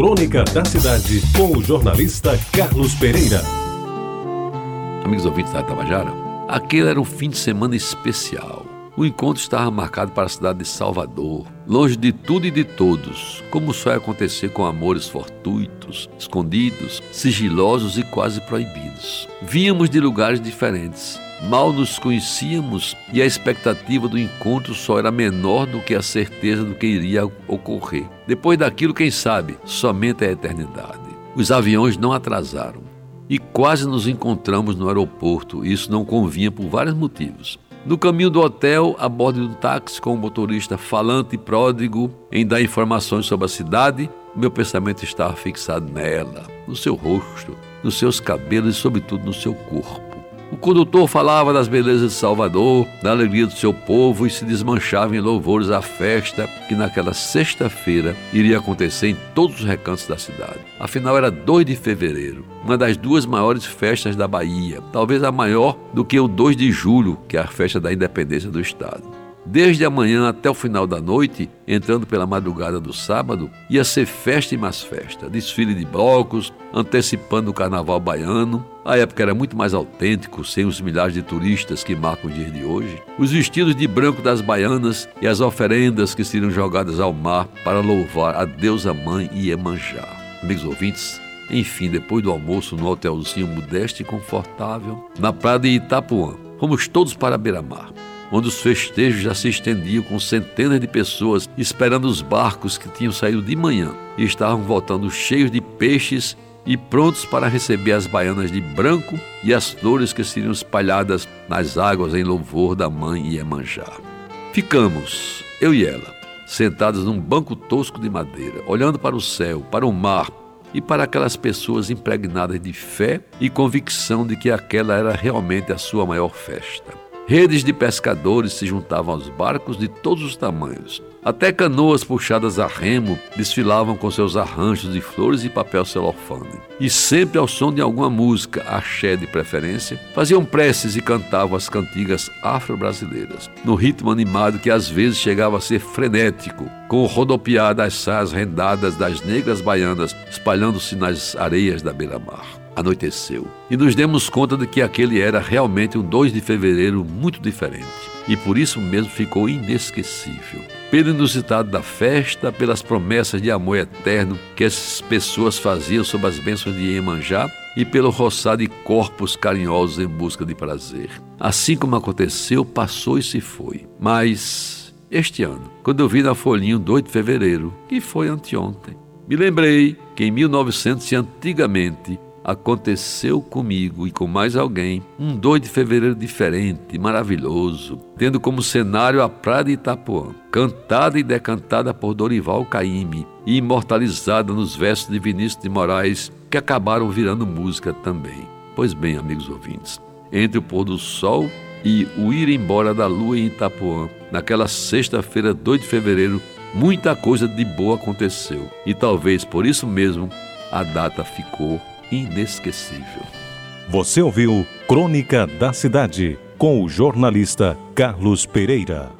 Crônica da Cidade, com o jornalista Carlos Pereira. Amigos ouvintes da Tabajara, aquele era um fim de semana especial. O encontro estava marcado para a cidade de Salvador, longe de tudo e de todos, como só ia acontecer com amores fortuitos, escondidos, sigilosos e quase proibidos. Vínhamos de lugares diferentes, Mal nos conhecíamos e a expectativa do encontro só era menor do que a certeza do que iria ocorrer. Depois daquilo, quem sabe, somente a eternidade. Os aviões não atrasaram e quase nos encontramos no aeroporto. Isso não convinha por vários motivos. No caminho do hotel, a bordo de um táxi com um motorista falante e pródigo em dar informações sobre a cidade, meu pensamento estava fixado nela, no seu rosto, nos seus cabelos e, sobretudo, no seu corpo. O condutor falava das belezas de Salvador, da alegria do seu povo e se desmanchava em louvores à festa que naquela sexta-feira iria acontecer em todos os recantos da cidade. Afinal, era 2 de fevereiro, uma das duas maiores festas da Bahia, talvez a maior do que o 2 de julho, que é a festa da independência do Estado. Desde a manhã até o final da noite, entrando pela madrugada do sábado, ia ser festa e mais festa, desfile de blocos, antecipando o carnaval baiano. A época era muito mais autêntico, sem os milhares de turistas que marcam o dia de hoje. Os vestidos de branco das baianas e as oferendas que seriam jogadas ao mar para louvar a deusa mãe Iemanjá. Amigos ouvintes, enfim, depois do almoço no hotelzinho modesto e confortável, na praia de Itapuã, fomos todos para Beira-Mar onde os festejos já se estendiam com centenas de pessoas esperando os barcos que tinham saído de manhã e estavam voltando cheios de peixes e prontos para receber as baianas de branco e as flores que seriam espalhadas nas águas em louvor da mãe Iemanjá. Ficamos, eu e ela, sentados num banco tosco de madeira, olhando para o céu, para o mar e para aquelas pessoas impregnadas de fé e convicção de que aquela era realmente a sua maior festa. Redes de pescadores se juntavam aos barcos de todos os tamanhos. Até canoas puxadas a remo desfilavam com seus arranjos de flores e papel celofane. E sempre ao som de alguma música, axé de preferência, faziam preces e cantavam as cantigas afro-brasileiras, no ritmo animado que às vezes chegava a ser frenético, com o rodopiar das saias rendadas das negras baianas espalhando-se nas areias da beira-mar anoiteceu e nos demos conta de que aquele era realmente um 2 de fevereiro muito diferente e por isso mesmo ficou inesquecível. Pelo inusitado da festa, pelas promessas de amor eterno que essas pessoas faziam sob as bênçãos de Iemanjá e pelo roçar de corpos carinhosos em busca de prazer. Assim como aconteceu, passou e se foi. Mas este ano, quando eu vi na folhinha 2 de fevereiro, que foi anteontem, me lembrei que em 1900 e antigamente aconteceu comigo e com mais alguém um 2 de fevereiro diferente, maravilhoso, tendo como cenário a Praia de Itapuã, cantada e decantada por Dorival Caymmi e imortalizada nos versos de Vinícius de Moraes, que acabaram virando música também. Pois bem, amigos ouvintes, entre o pôr do sol e o ir embora da lua em Itapuã, naquela sexta-feira, 2 de fevereiro, muita coisa de boa aconteceu. E talvez por isso mesmo a data ficou inesquecível. Você ouviu Crônica da Cidade com o jornalista Carlos Pereira.